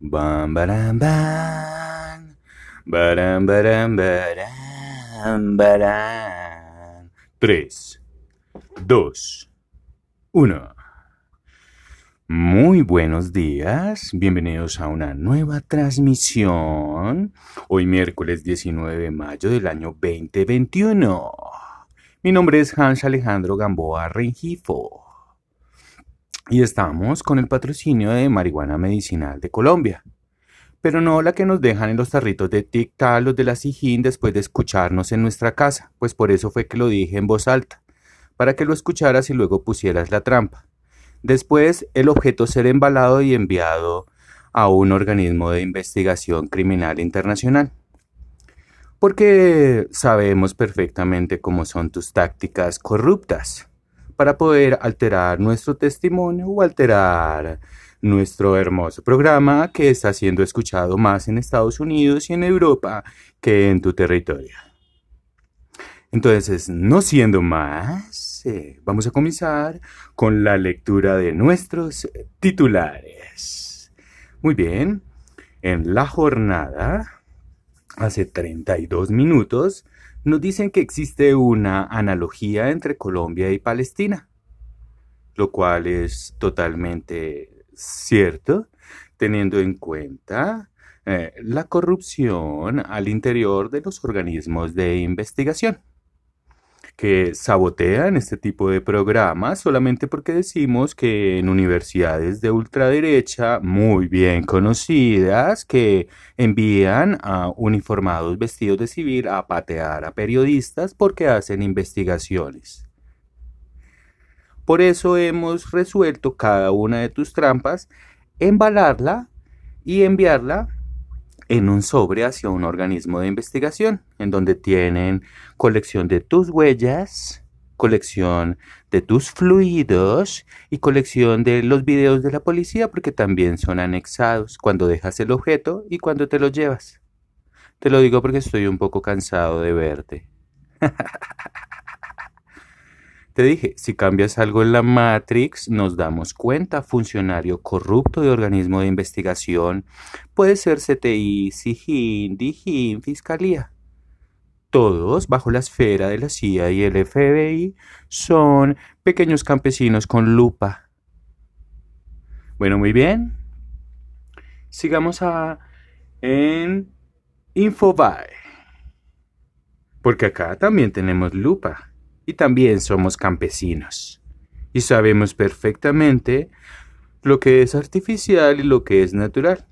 Bam, baram, bam. Baram, baram, baram, baram. 3, 2, 1. Muy buenos días, bienvenidos a una nueva transmisión. Hoy miércoles 19 de mayo del año 2021. Mi nombre es Hans Alejandro Gamboa Rengifo y estamos con el patrocinio de marihuana medicinal de Colombia. Pero no la que nos dejan en los tarritos de tic-tac los de la Sijín después de escucharnos en nuestra casa, pues por eso fue que lo dije en voz alta, para que lo escucharas y luego pusieras la trampa. Después, el objeto ser embalado y enviado a un organismo de investigación criminal internacional porque sabemos perfectamente cómo son tus tácticas corruptas para poder alterar nuestro testimonio o alterar nuestro hermoso programa que está siendo escuchado más en Estados Unidos y en Europa que en tu territorio. Entonces, no siendo más, eh, vamos a comenzar con la lectura de nuestros titulares. Muy bien, en la jornada hace 32 minutos, nos dicen que existe una analogía entre Colombia y Palestina, lo cual es totalmente cierto, teniendo en cuenta eh, la corrupción al interior de los organismos de investigación que sabotean este tipo de programas solamente porque decimos que en universidades de ultraderecha muy bien conocidas que envían a uniformados vestidos de civil a patear a periodistas porque hacen investigaciones. Por eso hemos resuelto cada una de tus trampas, embalarla y enviarla en un sobre hacia un organismo de investigación, en donde tienen colección de tus huellas, colección de tus fluidos y colección de los videos de la policía, porque también son anexados cuando dejas el objeto y cuando te lo llevas. Te lo digo porque estoy un poco cansado de verte. Te dije, si cambias algo en la Matrix, nos damos cuenta, funcionario corrupto de organismo de investigación, puede ser CTI, SIGIN, DIGIN, Fiscalía. Todos, bajo la esfera de la CIA y el FBI, son pequeños campesinos con lupa. Bueno, muy bien. Sigamos a en Infobae. Porque acá también tenemos lupa y también somos campesinos. Y sabemos perfectamente lo que es artificial y lo que es natural.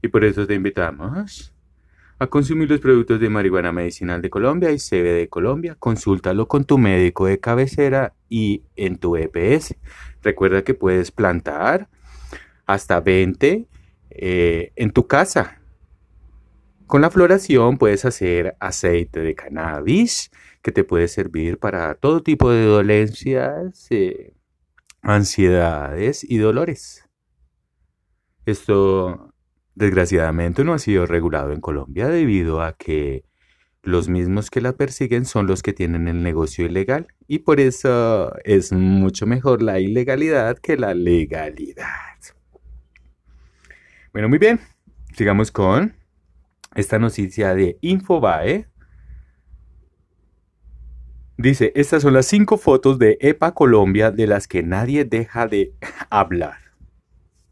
Y por eso te invitamos a consumir los productos de marihuana medicinal de Colombia y CBD de Colombia. Consúltalo con tu médico de cabecera y en tu EPS. Recuerda que puedes plantar hasta 20 eh, en tu casa. Con la floración puedes hacer aceite de cannabis, que te puede servir para todo tipo de dolencias, eh, ansiedades y dolores. Esto, desgraciadamente, no ha sido regulado en Colombia debido a que los mismos que la persiguen son los que tienen el negocio ilegal y por eso es mucho mejor la ilegalidad que la legalidad. Bueno, muy bien. Sigamos con esta noticia de Infobae Dice, estas son las cinco fotos de EPA Colombia de las que nadie deja de hablar.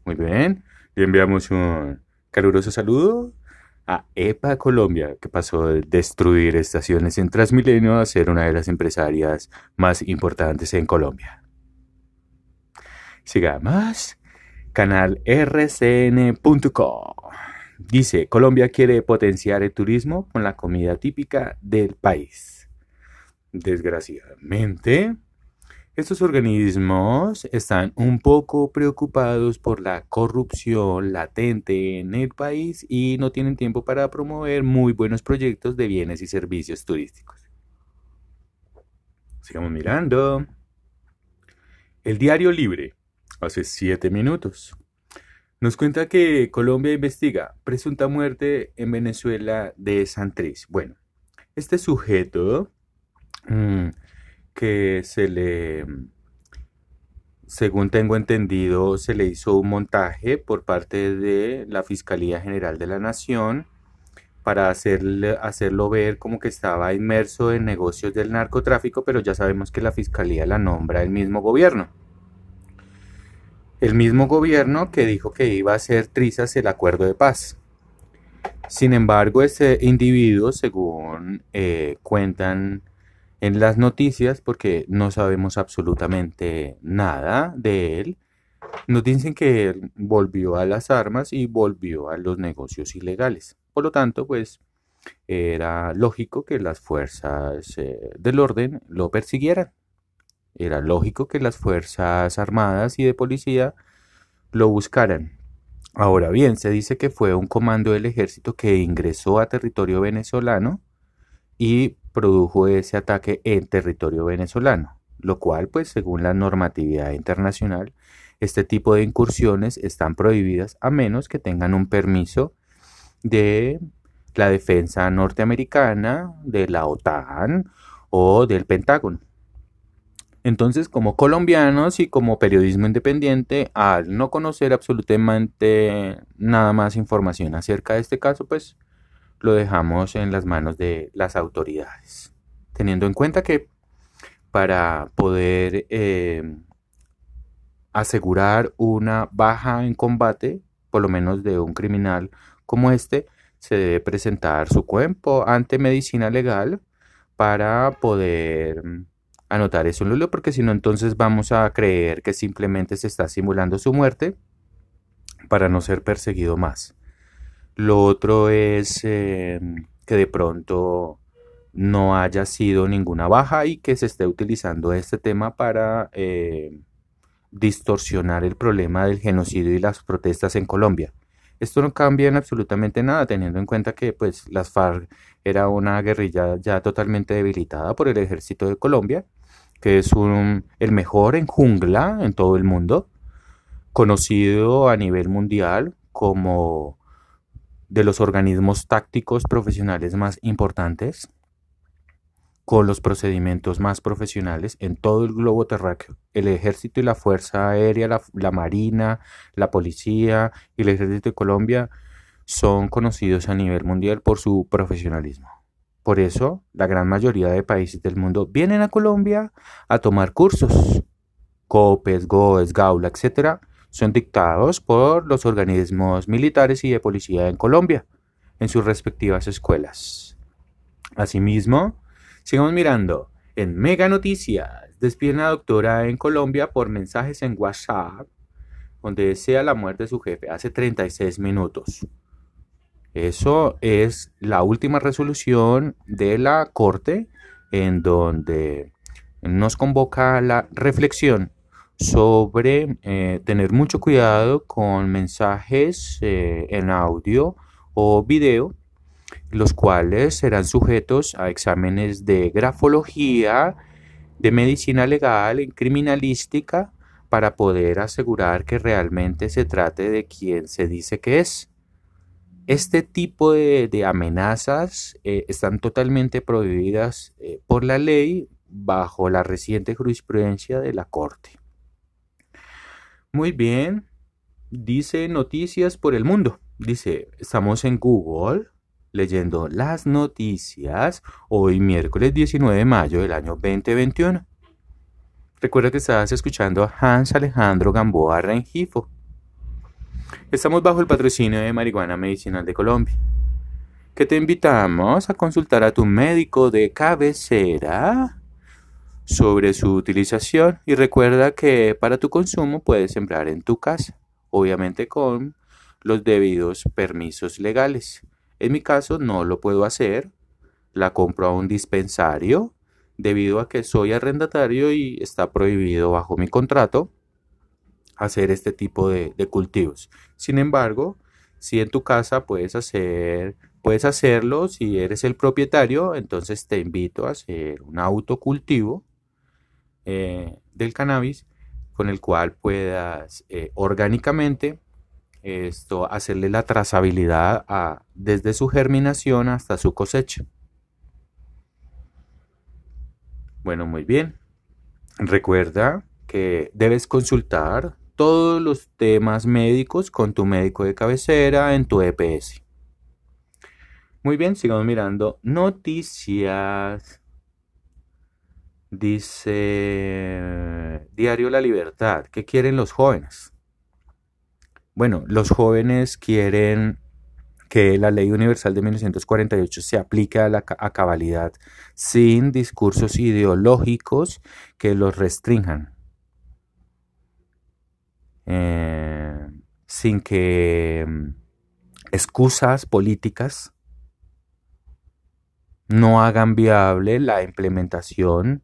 Muy bien, le enviamos un caluroso saludo a EPA Colombia, que pasó de destruir estaciones en Transmilenio a ser una de las empresarias más importantes en Colombia. Sigamos. Canal rcn.com. Dice, Colombia quiere potenciar el turismo con la comida típica del país. Desgraciadamente, estos organismos están un poco preocupados por la corrupción latente en el país y no tienen tiempo para promover muy buenos proyectos de bienes y servicios turísticos. Sigamos mirando. El Diario Libre, hace siete minutos, nos cuenta que Colombia investiga presunta muerte en Venezuela de Santriz. Bueno, este sujeto que se le según tengo entendido, se le hizo un montaje por parte de la Fiscalía General de la Nación para hacerle, hacerlo ver como que estaba inmerso en negocios del narcotráfico, pero ya sabemos que la Fiscalía la nombra el mismo gobierno. El mismo gobierno que dijo que iba a hacer trizas el acuerdo de paz. Sin embargo, ese individuo, según eh, cuentan en las noticias, porque no sabemos absolutamente nada de él, nos dicen que él volvió a las armas y volvió a los negocios ilegales. Por lo tanto, pues era lógico que las fuerzas eh, del orden lo persiguieran. Era lógico que las fuerzas armadas y de policía lo buscaran. Ahora bien, se dice que fue un comando del ejército que ingresó a territorio venezolano y produjo ese ataque en territorio venezolano, lo cual, pues según la normatividad internacional, este tipo de incursiones están prohibidas a menos que tengan un permiso de la defensa norteamericana, de la OTAN o del Pentágono. Entonces, como colombianos y como periodismo independiente, al no conocer absolutamente nada más información acerca de este caso, pues lo dejamos en las manos de las autoridades. Teniendo en cuenta que para poder eh, asegurar una baja en combate, por lo menos de un criminal como este, se debe presentar su cuerpo ante medicina legal para poder anotar eso en Lulio, porque si no, entonces vamos a creer que simplemente se está simulando su muerte para no ser perseguido más. Lo otro es em, que de pronto no haya sido ninguna baja y que se esté utilizando este tema para em, distorsionar el problema del genocidio y las protestas en Colombia. Esto no cambia en absolutamente nada, teniendo en cuenta que pues las FARC era una guerrilla ya totalmente debilitada por el ejército de Colombia, que es un, el mejor en jungla en todo el mundo, conocido a nivel mundial como de los organismos tácticos profesionales más importantes con los procedimientos más profesionales en todo el globo terráqueo. El ejército y la Fuerza Aérea, la, Marina, la Policía y el Ejército de Colombia son conocidos a nivel mundial por su profesionalismo. Por eso, la gran mayoría de países del mundo vienen a Colombia a tomar cursos. COPES, GOES, GAULA, etc. son dictados por los organismos militares y de policía en Colombia, en sus respectivas escuelas. Asimismo, Sigamos mirando. En Mega Noticias, despiden a doctora en Colombia por mensajes en WhatsApp donde desea la muerte de su jefe hace 36 minutos. Eso es la última resolución de la Corte en donde nos convoca la reflexión sobre eh, tener mucho cuidado con mensajes eh, en audio o video los cuales serán sujetos a exámenes de grafología, de medicina legal, en criminalística, para poder asegurar que realmente se trate de quien se dice que es. Este tipo de, amenazas eh, están totalmente prohibidas por la ley bajo la reciente jurisprudencia de la Corte. Muy bien, dice noticias por el mundo. Dice, estamos en Google, leyendo las noticias hoy miércoles 19 de mayo del año 2021. Recuerda que estás escuchando a Hans Alejandro Gamboa Rengifo. Estamos bajo el patrocinio de Marihuana Medicinal de Colombia, que te invitamos a consultar a tu médico de cabecera sobre su utilización y recuerda que para tu consumo puedes sembrar en tu casa, obviamente con los debidos permisos legales. En mi caso no lo puedo hacer, la compro a un dispensario debido a que soy arrendatario y está prohibido bajo mi contrato hacer este tipo de, cultivos. Sin embargo, si en tu casa puedes hacer, puedes hacerlo, si eres el propietario, entonces te invito a hacer un autocultivo eh, del cannabis con el cual puedas eh, orgánicamente esto, hacerle la trazabilidad desde su germinación hasta su cosecha. Bueno, muy bien. Recuerda que debes consultar todos los temas médicos con tu médico de cabecera en tu EPS. Muy bien, sigamos mirando noticias. Dice Diario La Libertad, ¿qué quieren los jóvenes? Bueno, los jóvenes quieren que la Ley Universal de 1948 se aplique a cabalidad sin discursos ideológicos que los restrinjan. Eh, sin que mm, excusas políticas no hagan viable la implementación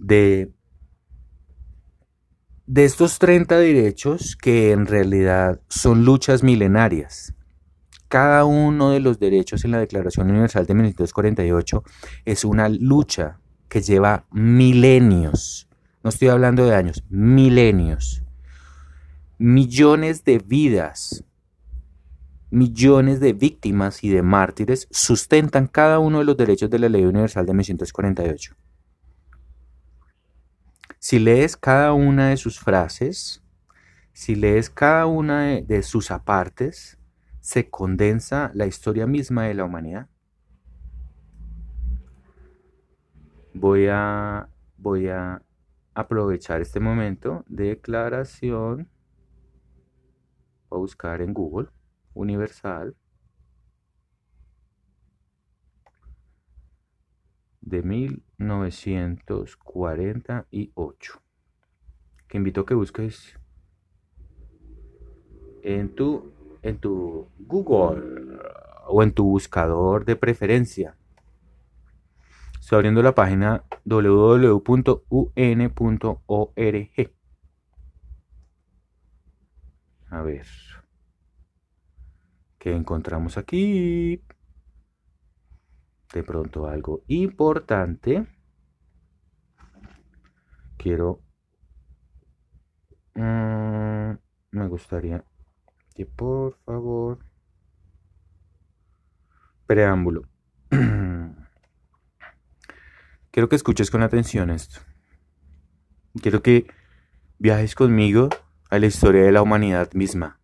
de, de estos 30 derechos que en realidad son luchas milenarias. Cada uno de los derechos en la Declaración Universal de 1948 es una lucha que lleva milenios. No estoy hablando de años, milenios millones de vidas, millones de víctimas y de mártires sustentan cada uno de los derechos de la Ley Universal de 1948. Si lees cada una de sus frases, si lees cada una de, sus apartes, se condensa la historia misma de la humanidad. Voy a, voy a aprovechar este momento. Declaración Voy a buscar en Google Universal de 1948 que invito a que busques en tu en tu Google o en tu buscador de preferencia. Estoy abriendo la página www.un.org. A ver. ¿Qué encontramos aquí? De pronto algo importante. Quiero... Mm, me gustaría que por favor... Preámbulo. Quiero que escuches con atención esto. Quiero que viajes conmigo a la historia de la humanidad misma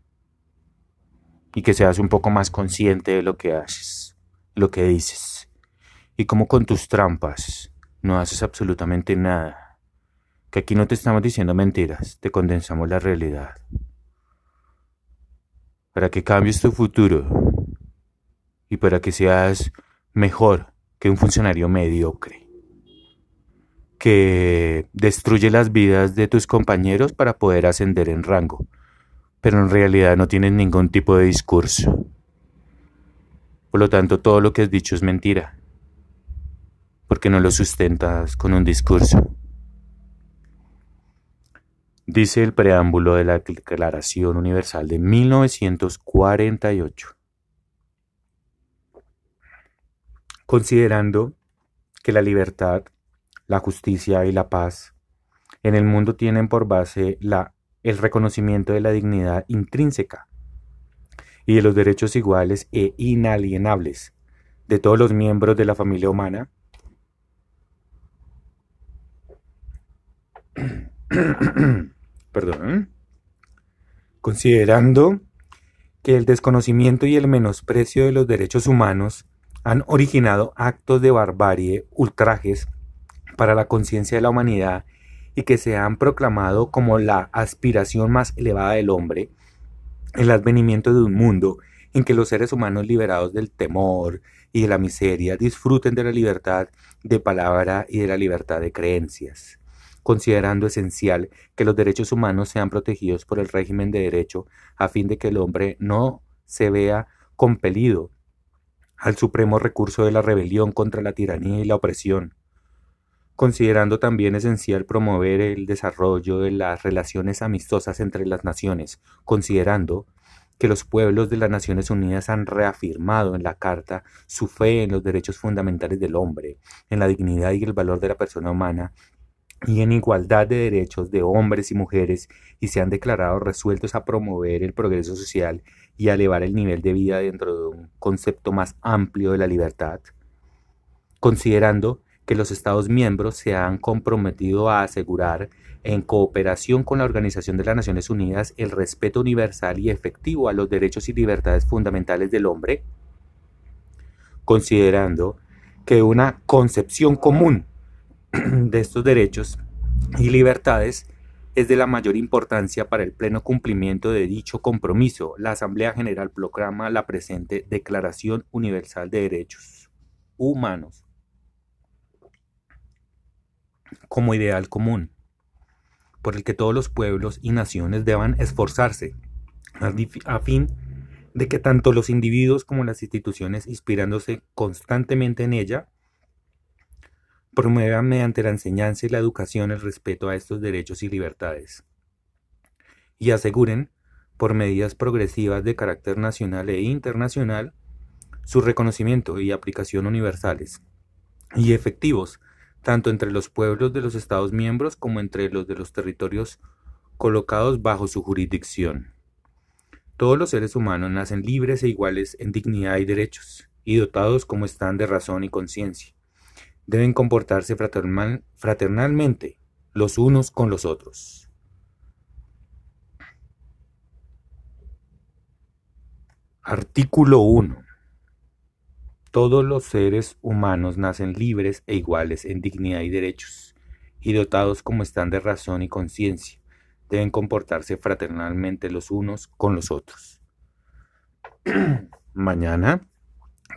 y que seas un poco más consciente de lo que haces, lo que dices y como con tus trampas no haces absolutamente nada. Que aquí no te estamos diciendo mentiras, te condensamos la realidad. Para que cambies tu futuro y para que seas mejor que un funcionario mediocre que destruye las vidas de tus compañeros para poder ascender en rango, pero en realidad no tienes ningún tipo de discurso. Por lo tanto, todo lo que has dicho es mentira, porque no lo sustentas con un discurso. Dice el preámbulo de la Declaración Universal de 1948. Considerando que la libertad la justicia y la paz en el mundo tienen por base la, el reconocimiento de la dignidad intrínseca y de los derechos iguales e inalienables de todos los miembros de la familia humana. Perdón. Considerando que el desconocimiento y el menosprecio de los derechos humanos han originado actos de barbarie, ultrajes para la conciencia de la humanidad y que se han proclamado como la aspiración más elevada del hombre, el advenimiento de un mundo en que los seres humanos liberados del temor y de la miseria disfruten de la libertad de palabra y de la libertad de creencias, considerando esencial que los derechos humanos sean protegidos por el régimen de derecho a fin de que el hombre no se vea compelido al supremo recurso de la rebelión contra la tiranía y la opresión, considerando también esencial promover el desarrollo de las relaciones amistosas entre las naciones, considerando que los pueblos de las Naciones Unidas han reafirmado en la Carta su fe en los derechos fundamentales del hombre, en la dignidad y el valor de la persona humana y en igualdad de derechos de hombres y mujeres y se han declarado resueltos a promover el progreso social y a elevar el nivel de vida dentro de un concepto más amplio de la libertad, considerando que los Estados miembros se han comprometido a asegurar, en cooperación con la Organización de las Naciones Unidas, el respeto universal y efectivo a los derechos y libertades fundamentales del hombre, considerando que una concepción común de estos derechos y libertades es de la mayor importancia para el pleno cumplimiento de dicho compromiso. La Asamblea General proclama la presente Declaración Universal de Derechos Humanos como ideal común, por el que todos los pueblos y naciones deban esforzarse a fin de que tanto los individuos como las instituciones, inspirándose constantemente en ella, promuevan mediante la enseñanza y la educación el respeto a estos derechos y libertades, y aseguren, por medidas progresivas de carácter nacional e internacional, su reconocimiento y aplicación universales y efectivos tanto entre los pueblos de los Estados miembros como entre los de los territorios colocados bajo su jurisdicción. Todos los seres humanos nacen libres e iguales en dignidad y derechos, y dotados como están de razón y conciencia. Deben comportarse fraternalmente los unos con los otros. Artículo 1. Todos los seres humanos nacen libres e iguales en dignidad y derechos, y dotados como están de razón y conciencia, deben comportarse fraternalmente los unos con los otros. Mañana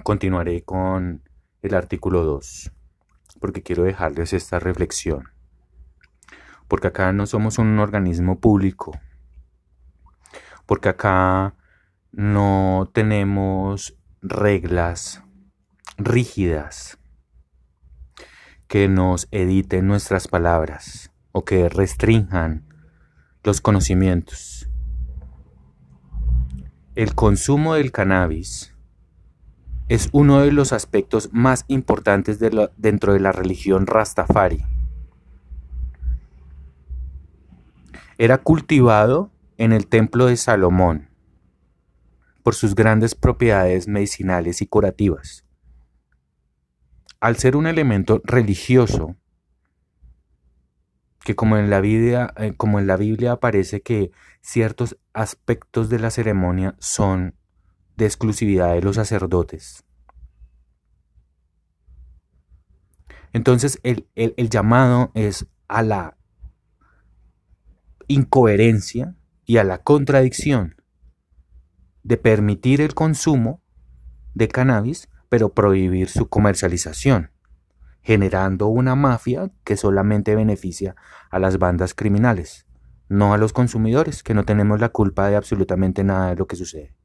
continuaré con el artículo 2, porque quiero dejarles esta reflexión. Porque acá no somos un organismo público, porque acá no tenemos reglas rígidas que nos editen nuestras palabras o que restrinjan los conocimientos. El consumo del cannabis es uno de los aspectos más importantes dentro de la religión Rastafari. Era cultivado en el templo de Salomón por sus grandes propiedades medicinales y curativas al ser un elemento religioso, que como en la Biblia, eh, como en la Biblia aparece que ciertos aspectos de la ceremonia son de exclusividad de los sacerdotes. Entonces el, el llamado es a la incoherencia y a la contradicción de permitir el consumo de cannabis pero prohibir su comercialización, generando una mafia que solamente beneficia a las bandas criminales, no a los consumidores, que no tenemos la culpa de absolutamente nada de lo que sucede.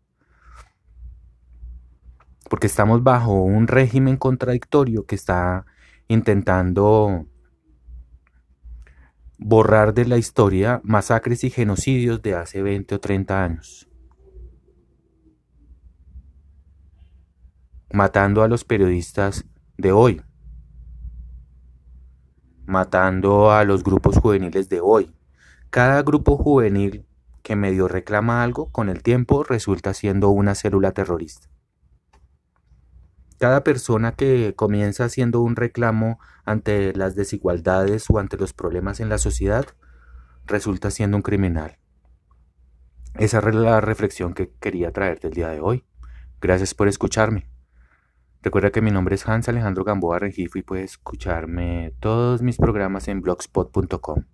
Porque estamos bajo un régimen contradictorio que está intentando borrar de la historia masacres y genocidios de hace 20 o 30 años. matando a los periodistas de hoy, matando a los grupos juveniles de hoy. Cada grupo juvenil que medio reclama algo, con el tiempo resulta siendo una célula terrorista. Cada persona que comienza haciendo un reclamo ante las desigualdades o ante los problemas en la sociedad, resulta siendo un criminal. Esa es la reflexión que quería traerte el día de hoy. Gracias por escucharme. Recuerda que mi nombre es Hans Alejandro Gamboa Rengifo y puedes escucharme todos mis programas en blogspot.com.